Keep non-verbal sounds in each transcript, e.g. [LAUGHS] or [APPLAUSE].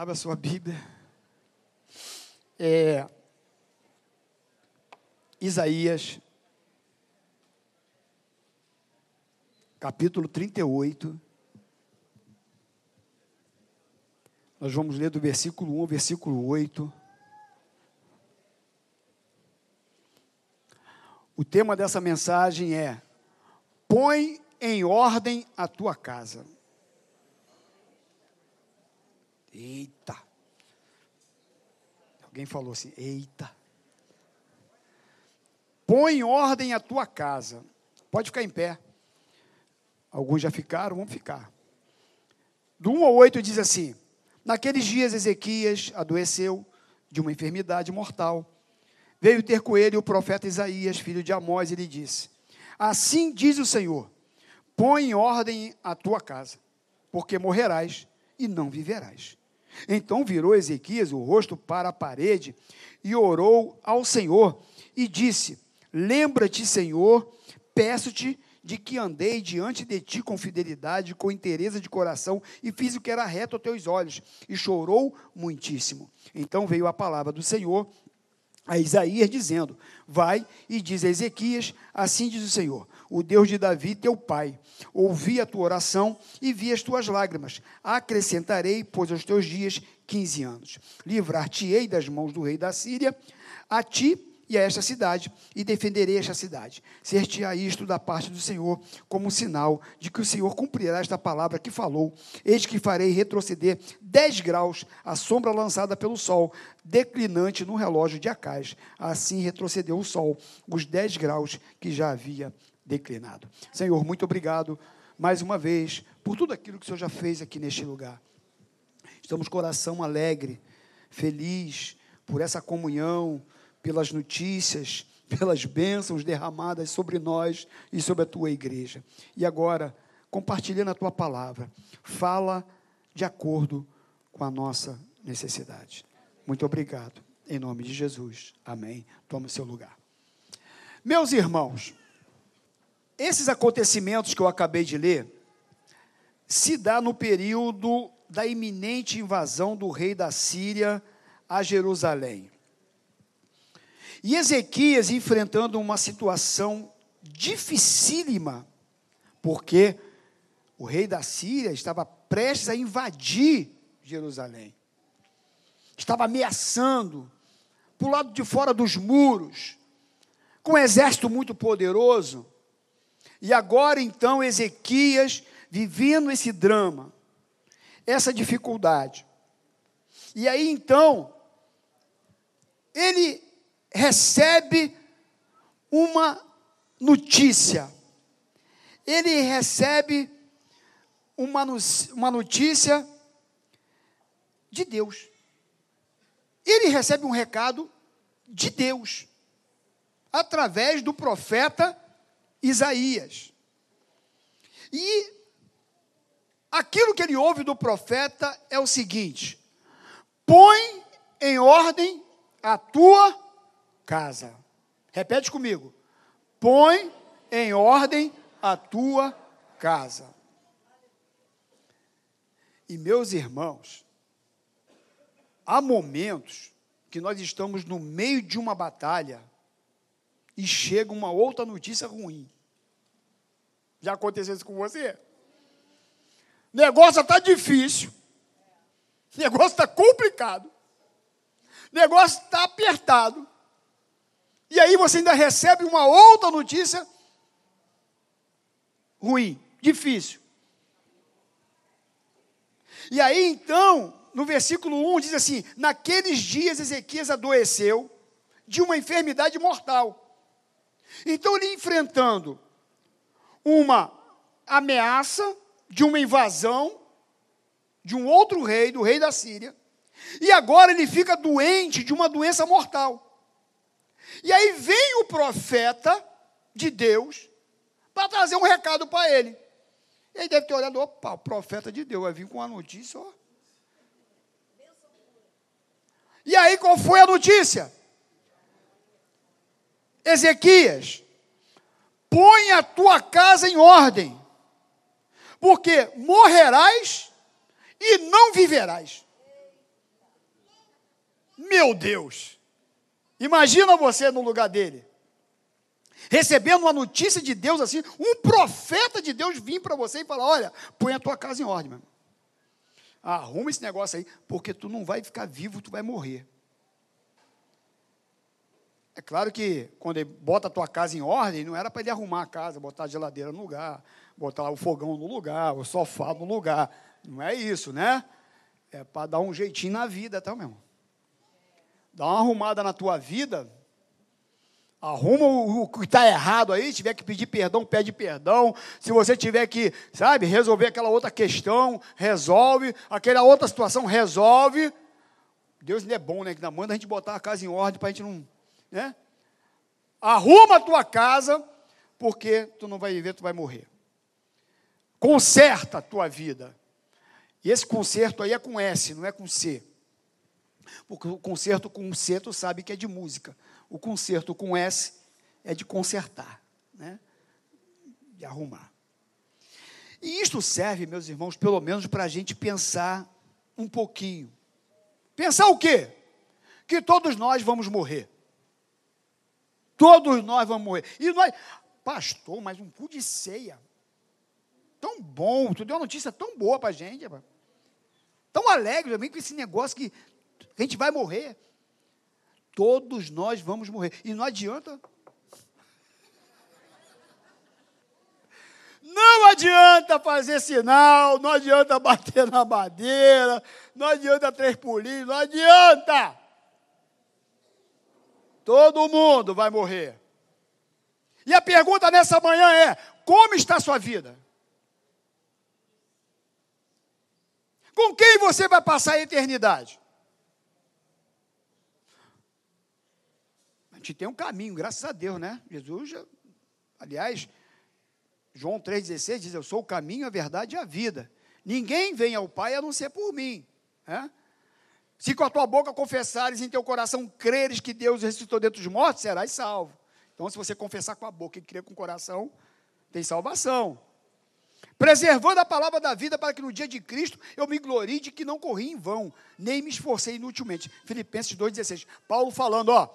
Abra sua Bíblia. É, Isaías, capítulo 38. Nós vamos ler do versículo 1 ao versículo 8. O tema dessa mensagem é: Põe em ordem a tua casa. Eita. Alguém falou assim: Eita. Põe em ordem a tua casa. Pode ficar em pé. Alguns já ficaram, vamos ficar. Do 1 ao 8 diz assim: Naqueles dias Ezequias adoeceu de uma enfermidade mortal. Veio ter com ele o profeta Isaías, filho de Amós, e lhe disse: Assim diz o Senhor: Põe em ordem a tua casa, porque morrerás e não viverás. Então virou Ezequias o rosto para a parede e orou ao Senhor e disse: Lembra-te, Senhor, peço-te de que andei diante de ti com fidelidade, com interesse de coração, e fiz o que era reto aos teus olhos, e chorou muitíssimo. Então veio a palavra do Senhor a Isaías, dizendo: Vai e diz a Ezequias: Assim diz o Senhor, o Deus de Davi, teu pai. Ouvi a tua oração e vi as tuas lágrimas. Acrescentarei, pois, aos teus dias quinze anos. Livrar-te-ei das mãos do rei da Síria, a ti e a esta cidade, e defenderei esta cidade. Ser-te-á isto da parte do Senhor, como sinal de que o Senhor cumprirá esta palavra que falou. Eis que farei retroceder dez graus a sombra lançada pelo sol, declinante no relógio de Acais. Assim retrocedeu o sol, os dez graus que já havia declinado. Senhor, muito obrigado mais uma vez por tudo aquilo que o Senhor já fez aqui neste lugar. Estamos coração alegre, feliz por essa comunhão pelas notícias, [LAUGHS] pelas bênçãos derramadas sobre nós e sobre a tua igreja. E agora, compartilhando a tua palavra, fala de acordo com a nossa necessidade. Muito obrigado. Em nome de Jesus. Amém. Tome seu lugar. Meus irmãos, esses acontecimentos que eu acabei de ler se dá no período da iminente invasão do rei da Síria a Jerusalém. E Ezequias enfrentando uma situação dificílima, porque o rei da Síria estava prestes a invadir Jerusalém. Estava ameaçando, por lado de fora dos muros, com um exército muito poderoso. E agora então Ezequias vivendo esse drama, essa dificuldade. E aí então, ele recebe uma notícia. Ele recebe uma, uma notícia de Deus. Ele recebe um recado de Deus, através do profeta Isaías. E aquilo que ele ouve do profeta é o seguinte: põe em ordem a tua casa. Repete comigo. Põe em ordem a tua casa. E meus irmãos, há momentos que nós estamos no meio de uma batalha e chega uma outra notícia ruim. Já aconteceu isso com você? Negócio está difícil. Negócio está complicado. Negócio está apertado. E aí você ainda recebe uma outra notícia ruim, difícil. E aí então, no versículo 1 diz assim: Naqueles dias Ezequias adoeceu de uma enfermidade mortal. Então ele enfrentando uma ameaça de uma invasão de um outro rei, do rei da Síria, e agora ele fica doente de uma doença mortal. E aí vem o profeta de Deus para trazer um recado para ele. Ele deve ter olhado, opa, o profeta de Deus vai vir com uma notícia, ó. E aí qual foi a notícia? Ezequias, põe a tua casa em ordem, porque morrerás e não viverás. Meu Deus! Imagina você no lugar dele. Recebendo uma notícia de Deus assim, um profeta de Deus vir para você e falar: Olha, põe a tua casa em ordem, meu irmão. Arruma esse negócio aí, porque tu não vai ficar vivo, tu vai morrer. É claro que quando ele bota a tua casa em ordem, não era para ele arrumar a casa, botar a geladeira no lugar, botar o fogão no lugar, o sofá no lugar. Não é isso, né? É para dar um jeitinho na vida, tá, meu irmão? Dá uma arrumada na tua vida, arruma o, que está errado aí, tiver que pedir perdão, pede perdão. Se você tiver que, sabe, resolver aquela outra questão, resolve. Aquela outra situação, resolve. Deus ainda é bom, né? Que ainda manda a gente botar a casa em ordem para a gente não né? Arruma a tua casa, porque tu não vai viver, tu vai morrer. Conserta a tua vida. E esse conserto aí é com S, não é com C. Porque o conserto com C, tu sabe que é de música. O conserto com S é de consertar, né? de arrumar. E isto serve, meus irmãos, pelo menos para a gente pensar um pouquinho. Pensar o quê? Que todos nós vamos morrer. Todos nós vamos morrer. E nós, pastor, mas um cu de ceia. Tão bom, tu deu uma notícia tão boa para a gente, tão alegre também com esse negócio que a gente vai morrer. Todos nós vamos morrer. E não adianta. Não adianta fazer sinal, não adianta bater na madeira, não adianta três pulinhos, não adianta. Todo mundo vai morrer. E a pergunta nessa manhã é: como está a sua vida? Com quem você vai passar a eternidade? Gente tem um caminho, graças a Deus, né? Jesus, já, aliás, João 3,16 diz: Eu sou o caminho, a verdade e a vida. Ninguém vem ao Pai a não ser por mim. Né? Se com a tua boca confessares em teu coração creres que Deus ressuscitou dentre os mortos, serás salvo. Então, se você confessar com a boca e crer com o coração, tem salvação. Preservando a palavra da vida para que no dia de Cristo eu me glorie de que não corri em vão, nem me esforcei inutilmente. Filipenses 2,16. Paulo falando, ó,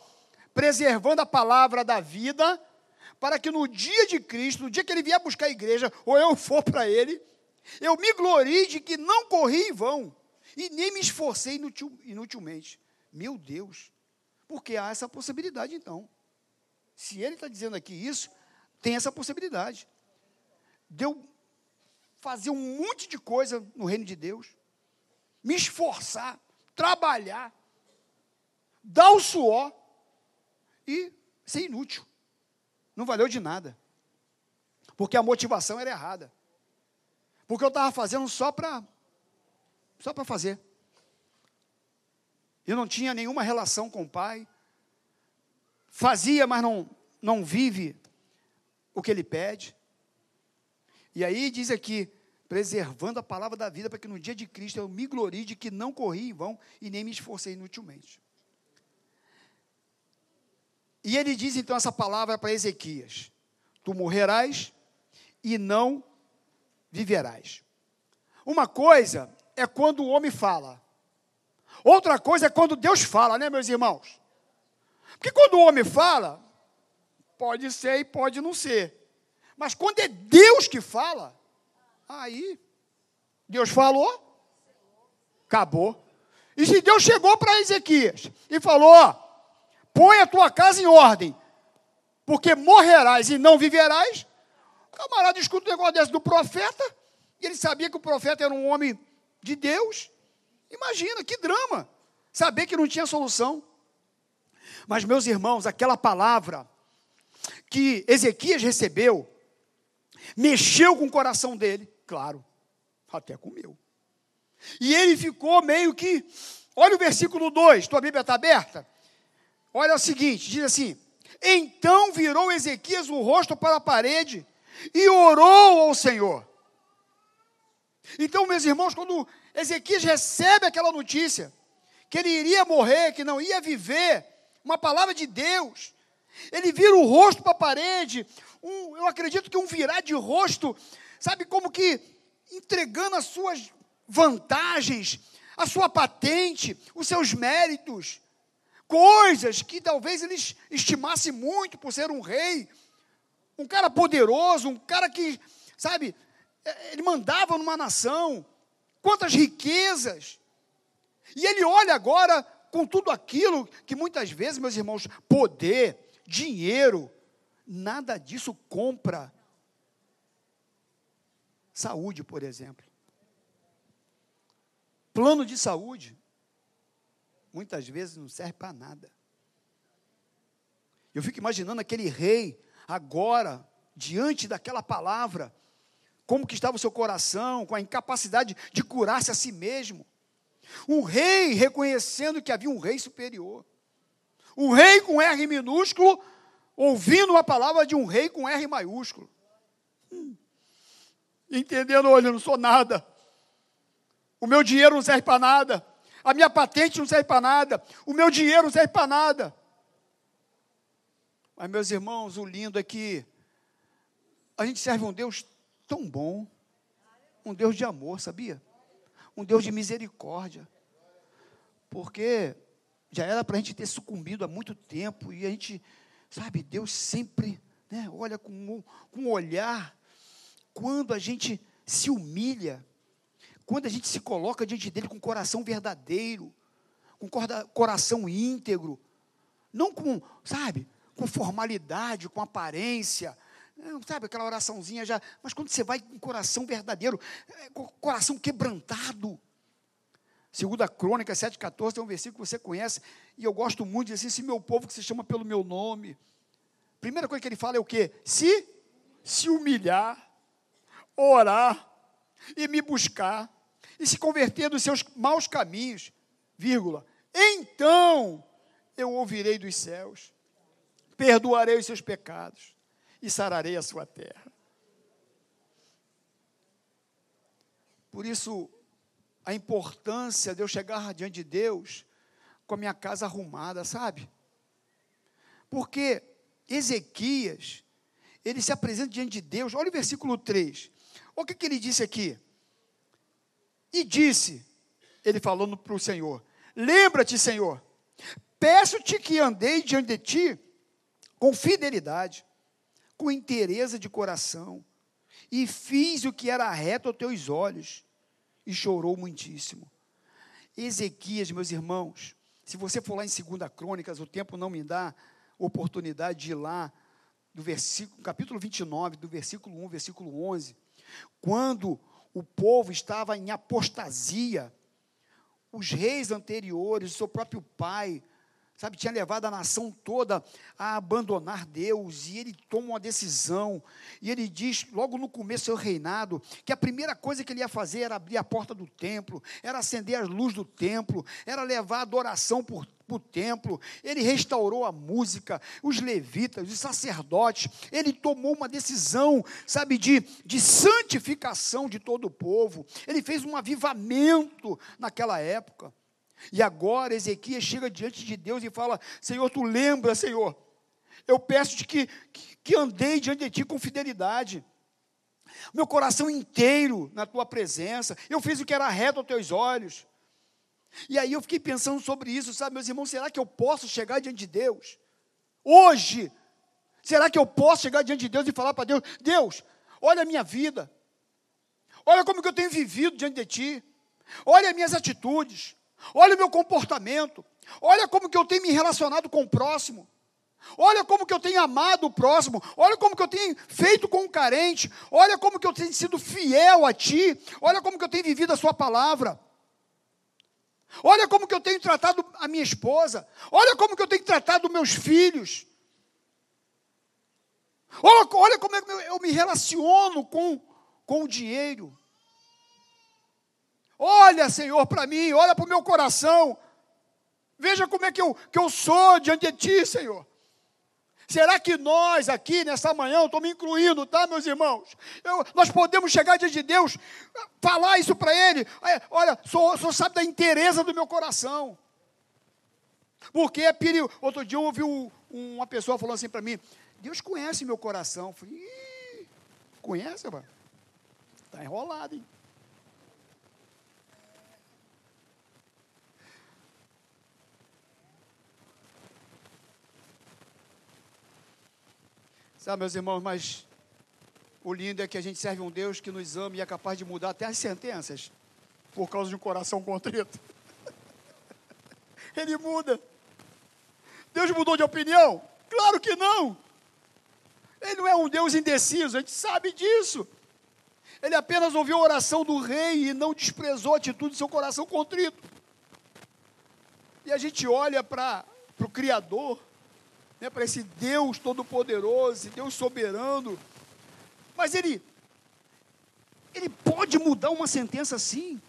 preservando a palavra da vida para que no dia de Cristo, no dia que ele vier buscar a igreja, ou eu for para ele, eu me glorie de que não corri em vão, e nem me esforcei inutil, inutilmente. Meu Deus, porque há essa possibilidade então. Se ele está dizendo aqui isso, tem essa possibilidade. De eu fazer um monte de coisa no reino de Deus, me esforçar, trabalhar, dar o suor e ser inútil. Não valeu de nada. Porque a motivação era errada. Porque eu estava fazendo só para só para fazer. Eu não tinha nenhuma relação com o pai. Fazia, mas não, não vive o que ele pede. E aí diz aqui, preservando a palavra da vida, para que no dia de Cristo eu me glorie de que não corri em vão e nem me esforcei inutilmente. E ele diz então essa palavra para Ezequias: Tu morrerás e não viverás. Uma coisa é quando o homem fala. Outra coisa é quando Deus fala, né, meus irmãos? Porque quando o homem fala, pode ser e pode não ser. Mas quando é Deus que fala, aí, Deus falou, acabou. E se Deus chegou para Ezequias e falou: põe a tua casa em ordem, porque morrerás e não viverás, o camarada escuta o negócio desse do profeta, e ele sabia que o profeta era um homem de Deus. Imagina que drama. Saber que não tinha solução. Mas, meus irmãos, aquela palavra que Ezequias recebeu, mexeu com o coração dele, claro, até com o meu. E ele ficou meio que. Olha o versículo 2, tua Bíblia está aberta? Olha o seguinte: diz assim: Então virou Ezequias o rosto para a parede e orou ao Senhor. Então, meus irmãos, quando Ezequias recebe aquela notícia, que ele iria morrer, que não ia viver, uma palavra de Deus, ele vira o rosto para a parede, um, eu acredito que um virar de rosto, sabe, como que entregando as suas vantagens, a sua patente, os seus méritos. Coisas que talvez eles estimassem muito por ser um rei, um cara poderoso, um cara que, sabe, é, ele mandava numa nação, quantas riquezas. E ele olha agora com tudo aquilo que muitas vezes, meus irmãos, poder, dinheiro, nada disso compra saúde, por exemplo. Plano de saúde, muitas vezes não serve para nada. Eu fico imaginando aquele rei agora, diante daquela palavra, como que estava o seu coração, com a incapacidade de curar-se a si mesmo. Um rei reconhecendo que havia um rei superior. Um rei com R minúsculo, ouvindo a palavra de um rei com R maiúsculo. Hum. Entendendo, olha, eu não sou nada. O meu dinheiro não serve para nada. A minha patente não serve para nada. O meu dinheiro não serve para nada. Mas, meus irmãos, o lindo é que a gente serve um Deus tão bom, um Deus de amor, sabia? Um Deus de misericórdia. Porque já era para a gente ter sucumbido há muito tempo e a gente, sabe, Deus sempre né, olha com, com um olhar. Quando a gente se humilha, quando a gente se coloca diante dele com coração verdadeiro, com coração íntegro, não com, sabe, com formalidade, com aparência, sabe, aquela oraçãozinha já, mas quando você vai com coração verdadeiro, é, com coração quebrantado. Segunda Crônica 7,14 tem um versículo que você conhece, e eu gosto muito dizer assim, se meu povo que se chama pelo meu nome. Primeira coisa que ele fala é o quê? Se se humilhar, orar e me buscar e se converter dos seus maus caminhos, vírgula, então eu ouvirei dos céus, perdoarei os seus pecados e sararei a sua terra. Por isso, a importância de eu chegar diante de Deus com a minha casa arrumada, sabe? Porque Ezequias, ele se apresenta diante de Deus, olha o versículo 3. Olha o que, que ele disse aqui. E disse, ele falando para o Senhor: Lembra-te, Senhor, peço-te que andei diante de ti com fidelidade com inteireza de coração, e fiz o que era reto aos teus olhos, e chorou muitíssimo. Ezequias, meus irmãos, se você for lá em 2 Crônicas, o tempo não me dá oportunidade de ir lá, do versículo, capítulo 29, do versículo 1, versículo 11, quando o povo estava em apostasia, os reis anteriores, o seu próprio pai, sabe, tinha levado a nação toda a abandonar Deus, e ele toma uma decisão, e ele diz, logo no começo do seu reinado, que a primeira coisa que ele ia fazer era abrir a porta do templo, era acender as luzes do templo, era levar adoração por o templo, ele restaurou a música, os levitas, os sacerdotes, ele tomou uma decisão, sabe, de, de santificação de todo o povo, ele fez um avivamento naquela época. E agora Ezequias chega diante de Deus e fala: Senhor, tu lembra, Senhor, eu peço-te que, que, que andei diante de ti com fidelidade, meu coração inteiro na tua presença, eu fiz o que era reto aos teus olhos. E aí eu fiquei pensando sobre isso, sabe, meus irmãos, será que eu posso chegar diante de Deus? Hoje, será que eu posso chegar diante de Deus e falar para Deus: Deus, olha a minha vida, olha como que eu tenho vivido diante de Ti, olha as minhas atitudes, Olha o meu comportamento. Olha como que eu tenho me relacionado com o próximo. Olha como que eu tenho amado o próximo. Olha como que eu tenho feito com o carente. Olha como que eu tenho sido fiel a ti. Olha como que eu tenho vivido a sua palavra. Olha como que eu tenho tratado a minha esposa. Olha como que eu tenho tratado meus filhos. Olha, olha como eu me relaciono com, com o dinheiro. Olha, Senhor, para mim, olha para o meu coração. Veja como é que eu, que eu sou diante de Ti, Senhor. Será que nós aqui nessa manhã, estou me incluindo, tá, meus irmãos? Eu, nós podemos chegar diante de Deus, falar isso para Ele. É, olha, sou, sou sabe da inteireza do meu coração. Porque é perigo. Outro dia eu ouvi um, uma pessoa falando assim para mim: Deus conhece meu coração. Eu falei: conhece, mano? Está enrolado, hein? Sabe, meus irmãos, mas o lindo é que a gente serve um Deus que nos ama e é capaz de mudar até as sentenças por causa de um coração contrito. [LAUGHS] Ele muda. Deus mudou de opinião? Claro que não. Ele não é um Deus indeciso, a gente sabe disso. Ele apenas ouviu a oração do rei e não desprezou a atitude do seu coração contrito. E a gente olha para o Criador, né, para esse Deus todo-poderoso, Deus soberano, mas ele, ele pode mudar uma sentença sim.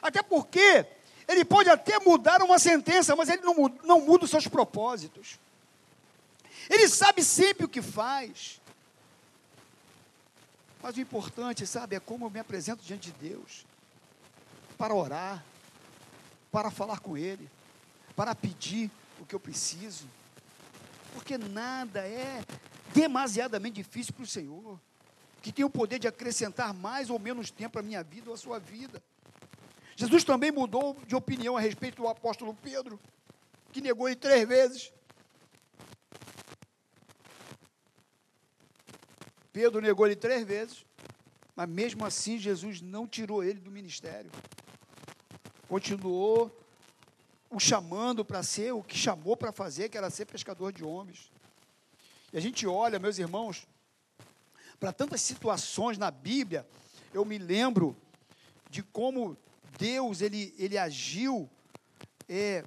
Até porque ele pode até mudar uma sentença, mas ele não, não muda os seus propósitos. Ele sabe sempre o que faz. Mas o importante, sabe, é como eu me apresento diante de Deus para orar, para falar com Ele, para pedir o que eu preciso. Porque nada é demasiadamente difícil para o Senhor, que tem o poder de acrescentar mais ou menos tempo à minha vida ou à sua vida. Jesus também mudou de opinião a respeito do apóstolo Pedro, que negou ele três vezes. Pedro negou ele três vezes, mas mesmo assim Jesus não tirou ele do ministério. Continuou o chamando para ser o que chamou para fazer, que era ser pescador de homens. E a gente olha, meus irmãos, para tantas situações na Bíblia, eu me lembro de como Deus ele, ele agiu é,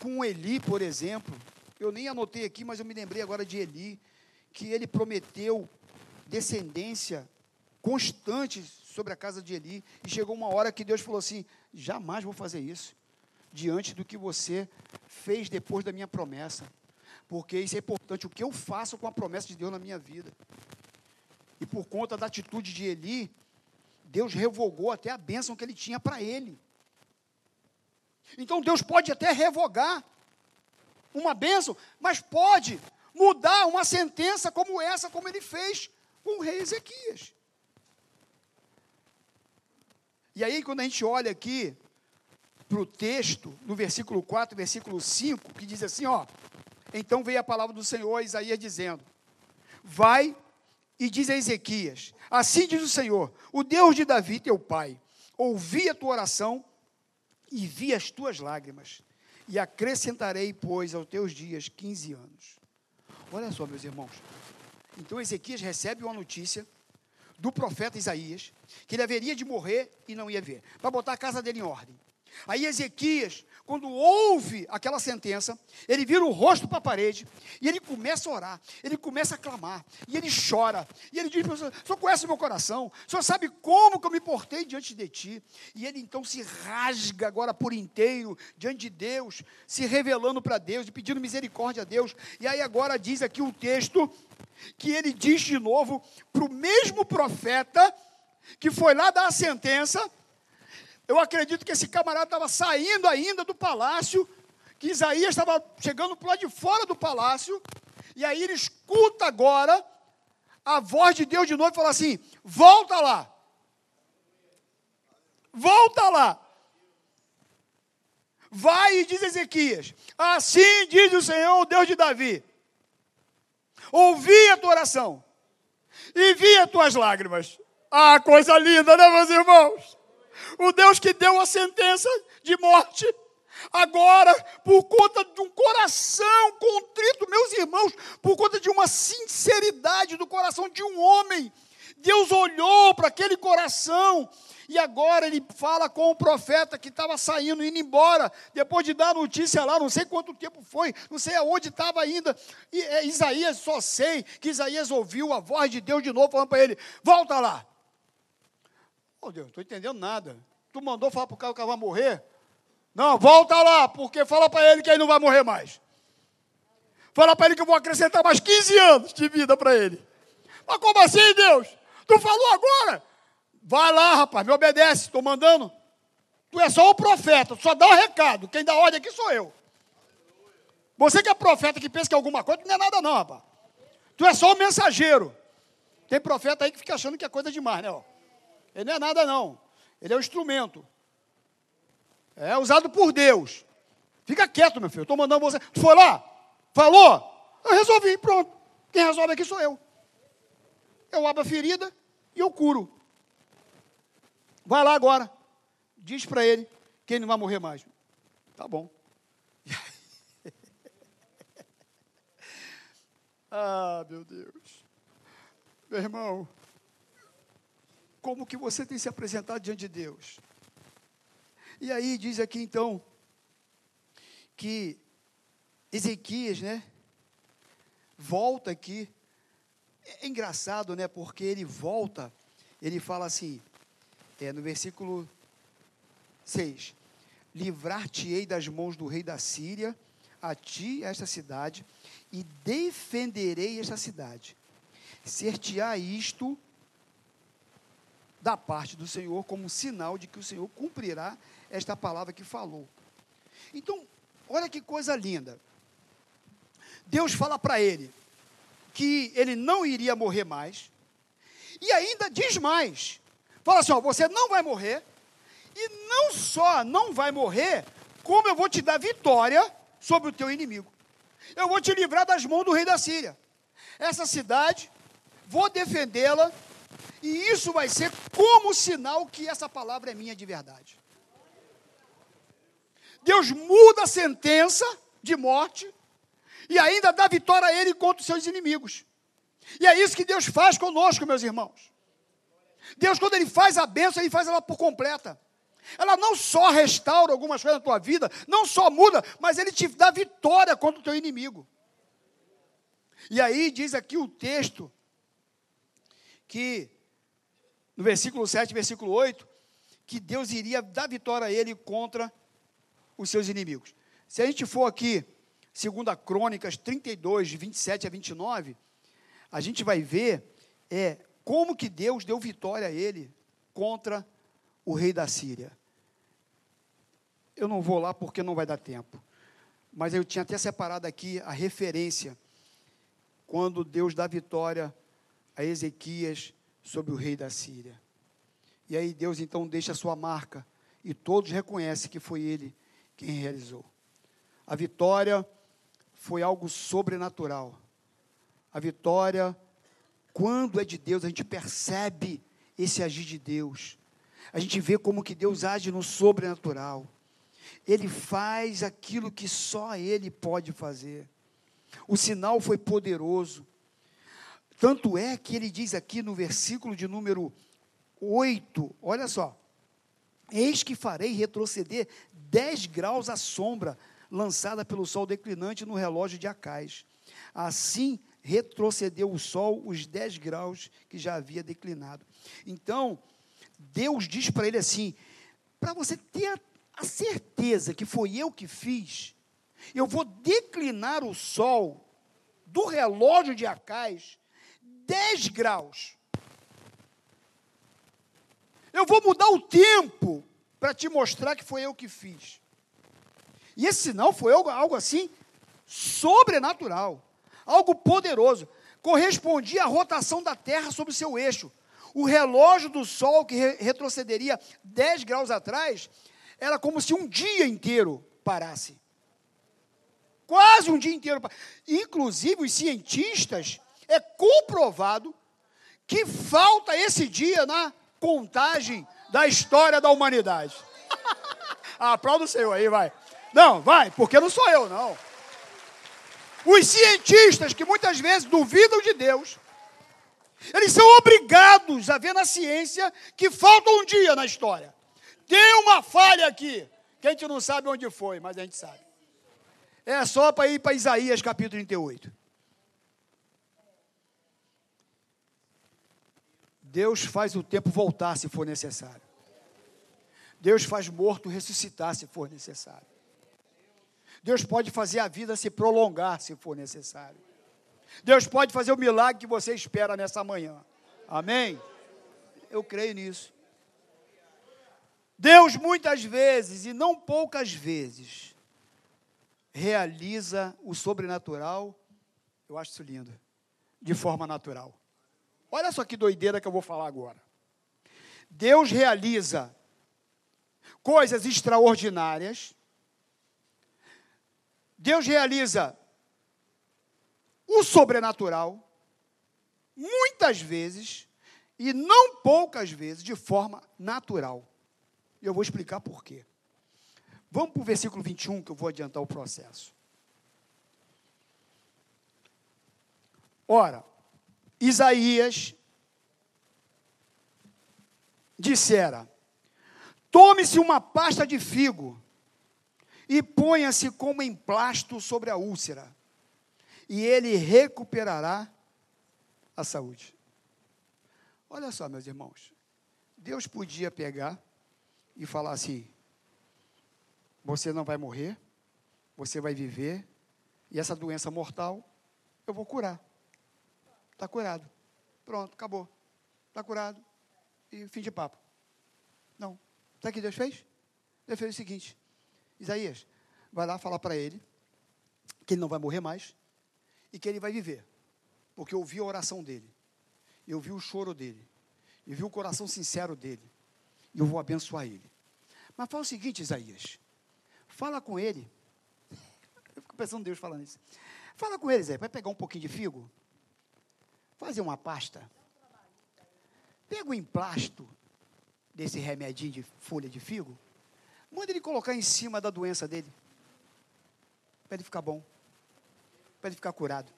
com Eli, por exemplo. Eu nem anotei aqui, mas eu me lembrei agora de Eli, que ele prometeu descendência constante sobre a casa de Eli. E chegou uma hora que Deus falou assim: jamais vou fazer isso, diante do que você fez depois da minha promessa. Porque isso é importante, o que eu faço com a promessa de Deus na minha vida. E por conta da atitude de Eli, Deus revogou até a bênção que ele tinha para ele. Então Deus pode até revogar uma bênção, mas pode mudar uma sentença como essa, como ele fez com o rei Ezequias. E aí, quando a gente olha aqui para o texto, no versículo 4, versículo 5, que diz assim: ó, então veio a palavra do Senhor a Isaías dizendo: Vai e diz a Ezequias: Assim diz o Senhor, o Deus de Davi, teu pai, ouvi a tua oração e vi as tuas lágrimas, e acrescentarei, pois, aos teus dias 15 anos. Olha só, meus irmãos. Então Ezequias recebe uma notícia do profeta Isaías, que ele haveria de morrer e não ia ver, para botar a casa dele em ordem. Aí Ezequias quando ouve aquela sentença, ele vira o rosto para a parede e ele começa a orar, ele começa a clamar, e ele chora, e ele diz: o senhor conhece meu coração, o senhor sabe como que eu me portei diante de ti. E ele então se rasga agora por inteiro diante de Deus, se revelando para Deus e pedindo misericórdia a Deus. E aí agora diz aqui o texto que ele diz de novo para o mesmo profeta que foi lá dar a sentença eu acredito que esse camarada estava saindo ainda do palácio, que Isaías estava chegando para lado de fora do palácio, e aí ele escuta agora a voz de Deus de novo e fala assim: volta lá. Volta lá. Vai e diz Ezequias: Assim diz o Senhor, o Deus de Davi: Ouvi a tua oração e vi as tuas lágrimas. Ah, coisa linda, né, meus irmãos? O Deus que deu a sentença de morte, agora, por conta de um coração contrito, meus irmãos, por conta de uma sinceridade do coração de um homem, Deus olhou para aquele coração e agora ele fala com o profeta que estava saindo, indo embora, depois de dar a notícia lá, não sei quanto tempo foi, não sei aonde estava ainda. E, é, Isaías, só sei que Isaías ouviu a voz de Deus de novo falando para ele: volta lá. Oh Deus, não estou entendendo nada. Tu mandou falar para o cara que vai morrer? Não, volta lá, porque fala para ele que ele não vai morrer mais. Fala para ele que eu vou acrescentar mais 15 anos de vida para ele. Mas como assim, Deus? Tu falou agora? Vai lá, rapaz, me obedece, estou mandando. Tu é só o profeta, só dá o recado. Quem dá ordem aqui sou eu. Você que é profeta que pensa que é alguma coisa, não é nada não, rapaz. Tu é só o mensageiro. Tem profeta aí que fica achando que é coisa demais, né? Ó. Ele não é nada, não. Ele é um instrumento. É usado por Deus. Fica quieto, meu filho. Estou mandando você. Tu foi lá? Falou? Eu resolvi, pronto. Quem resolve aqui sou eu. Eu abro a ferida e eu curo. Vai lá agora. Diz para ele que ele não vai morrer mais. Tá bom. [LAUGHS] ah, meu Deus. Meu irmão, como que você tem se apresentado diante de Deus? E aí diz aqui então que Ezequias, né, volta aqui. É engraçado, né, porque ele volta, ele fala assim, é, no versículo 6: Livrar-te-ei das mãos do rei da Síria, a ti esta cidade, e defenderei esta cidade. Ser-te-á isto da parte do Senhor como sinal de que o Senhor cumprirá esta palavra que falou. Então, olha que coisa linda. Deus fala para ele que ele não iria morrer mais, e ainda diz mais: fala assim, ó, você não vai morrer, e não só não vai morrer, como eu vou te dar vitória sobre o teu inimigo. Eu vou te livrar das mãos do rei da Síria. Essa cidade, vou defendê-la, e isso vai ser como sinal que essa palavra é minha de verdade. Deus muda a sentença de morte e ainda dá vitória a ele contra os seus inimigos. E é isso que Deus faz conosco, meus irmãos. Deus, quando Ele faz a bênção, Ele faz ela por completa. Ela não só restaura algumas coisas na tua vida, não só muda, mas Ele te dá vitória contra o teu inimigo. E aí diz aqui o texto, que no versículo 7, versículo 8, que Deus iria dar vitória a ele contra os seus inimigos. Se a gente for aqui, segunda Crônicas 32, de 27 a 29, a gente vai ver é, como que Deus deu vitória a ele contra o rei da Síria. Eu não vou lá porque não vai dar tempo. Mas eu tinha até separado aqui a referência quando Deus dá vitória a Ezequias sobre o rei da Síria. E aí Deus então deixa a sua marca e todos reconhecem que foi ele quem realizou. A vitória foi algo sobrenatural. A vitória, quando é de Deus, a gente percebe esse agir de Deus. A gente vê como que Deus age no sobrenatural. Ele faz aquilo que só Ele pode fazer. O sinal foi poderoso. Tanto é que ele diz aqui no versículo de número 8, olha só. Eis que farei retroceder 10 graus a sombra lançada pelo sol declinante no relógio de Acais. Assim retrocedeu o sol os 10 graus que já havia declinado. Então, Deus diz para ele assim: para você ter a, certeza que foi eu que fiz, eu vou declinar o sol do relógio de Acais 10 graus. Eu vou mudar o tempo para te mostrar que foi eu que fiz. E esse sinal foi algo, algo assim sobrenatural, algo poderoso. Correspondia à rotação da Terra sobre seu eixo. O relógio do Sol, que re retrocederia 10 graus atrás, era como se um dia inteiro parasse. Quase um dia inteiro. Inclusive, os cientistas é comprovado que falta esse dia na contagem da história da humanidade. [LAUGHS] aplauda o Senhor aí, vai. Não, vai, porque não sou eu, não. Os cientistas que muitas vezes duvidam de Deus, eles são obrigados a ver na ciência que falta um dia na história. Tem uma falha aqui, que a gente não sabe onde foi, mas a gente sabe. É só para ir para Isaías capítulo 38. Deus faz o tempo voltar se for necessário. Deus faz morto ressuscitar se for necessário. Deus pode fazer a vida se prolongar se for necessário. Deus pode fazer o milagre que você espera nessa manhã. Amém? Eu creio nisso. Deus muitas vezes, e não poucas vezes, realiza o sobrenatural, eu acho isso lindo, de forma natural. Olha só que doideira que eu vou falar agora. Deus realiza coisas extraordinárias. Deus realiza o sobrenatural, muitas vezes, e não poucas vezes, de forma natural. E eu vou explicar por quê. Vamos para o versículo 21, que eu vou adiantar o processo. Ora, Isaías dissera: Tome-se uma pasta de figo e ponha-se como emplasto sobre a úlcera, e ele recuperará a saúde. Olha só, meus irmãos, Deus podia pegar e falar assim: você não vai morrer, você vai viver, e essa doença mortal eu vou curar. Está curado. Pronto, acabou. Está curado. E fim de papo. Não. Sabe o que Deus fez? Deus fez o seguinte: Isaías, vai lá falar para ele que ele não vai morrer mais e que ele vai viver. Porque eu vi a oração dele, eu vi o choro dele, eu vi o coração sincero dele, e eu vou abençoar ele. Mas fala o seguinte, Isaías, fala com ele. [LAUGHS] Eu fico pensando Deus falando isso. Fala com ele, Zé, vai pegar um pouquinho de figo, fazer uma pasta. Pega o emplasto desse remedinho de folha de figo, manda ele colocar em cima da doença dele, para ele ficar bom, para ele ficar curado.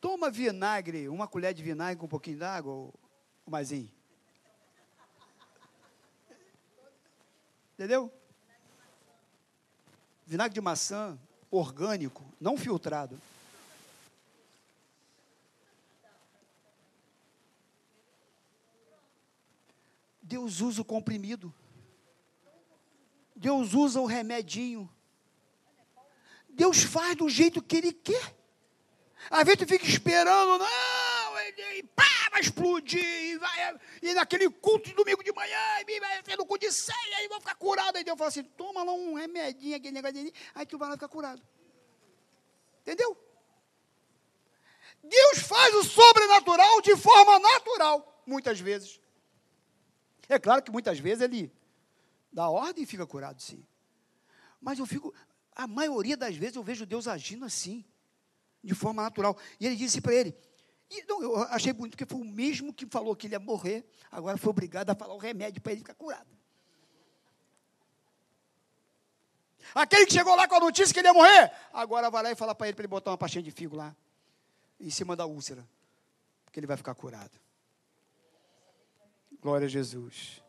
Toma vinagre, uma colher de vinagre com um pouquinho d'água, o Mazinho. Entendeu? Vinagre de maçã, orgânico, não filtrado. Deus usa o comprimido. Deus usa o remedinho. Deus faz do jeito que Ele quer. Às vezes fica esperando, não, ele pá, vai explodir, e, vai, e naquele culto de domingo de manhã, e vai ser no culto de ceia, aí vou ficar curado. Aí Deus fala assim: toma lá um remedinho, aquele negócio aí tu vai lá ficar curado. Entendeu? Deus faz o sobrenatural de forma natural, muitas vezes. É claro que muitas vezes ele dá ordem e fica curado, sim. Mas eu fico, a maioria das vezes eu vejo Deus agindo assim, de forma natural. E ele disse para ele, e, não, eu achei bonito que foi o mesmo que falou que ele ia morrer, agora foi obrigado a falar o remédio para ele ficar curado. Aquele que chegou lá com a notícia que ele ia morrer, agora vai lá e fala para ele para ele botar uma pastinha de figo lá, em cima da úlcera, porque ele vai ficar curado. Glória a Jesus.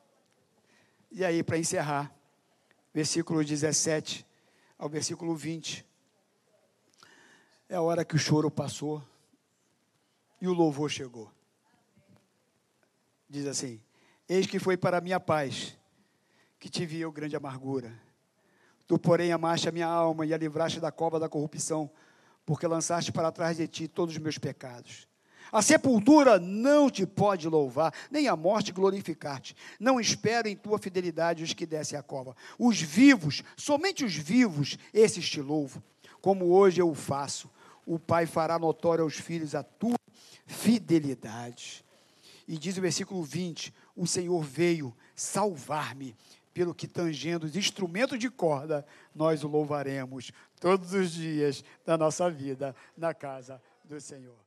E aí, para encerrar, versículo 17 ao versículo 20. É a hora que o choro passou e o louvor chegou. Diz assim: Eis que foi para a minha paz que tive eu grande amargura Tu, porém, amaste a minha alma e a livraste da cova da corrupção, porque lançaste para trás de ti todos os meus pecados. A sepultura não te pode louvar, nem a morte glorificar-te. Não espero em tua fidelidade os que descem a cova. Os vivos, somente os vivos, esses te louvo, como hoje eu o faço. O Pai fará notório aos filhos a tua fidelidade. E diz o versículo 20: O Senhor veio salvar-me pelo que tangendo os instrumentos de corda, nós o louvaremos todos os dias da nossa vida na casa do Senhor.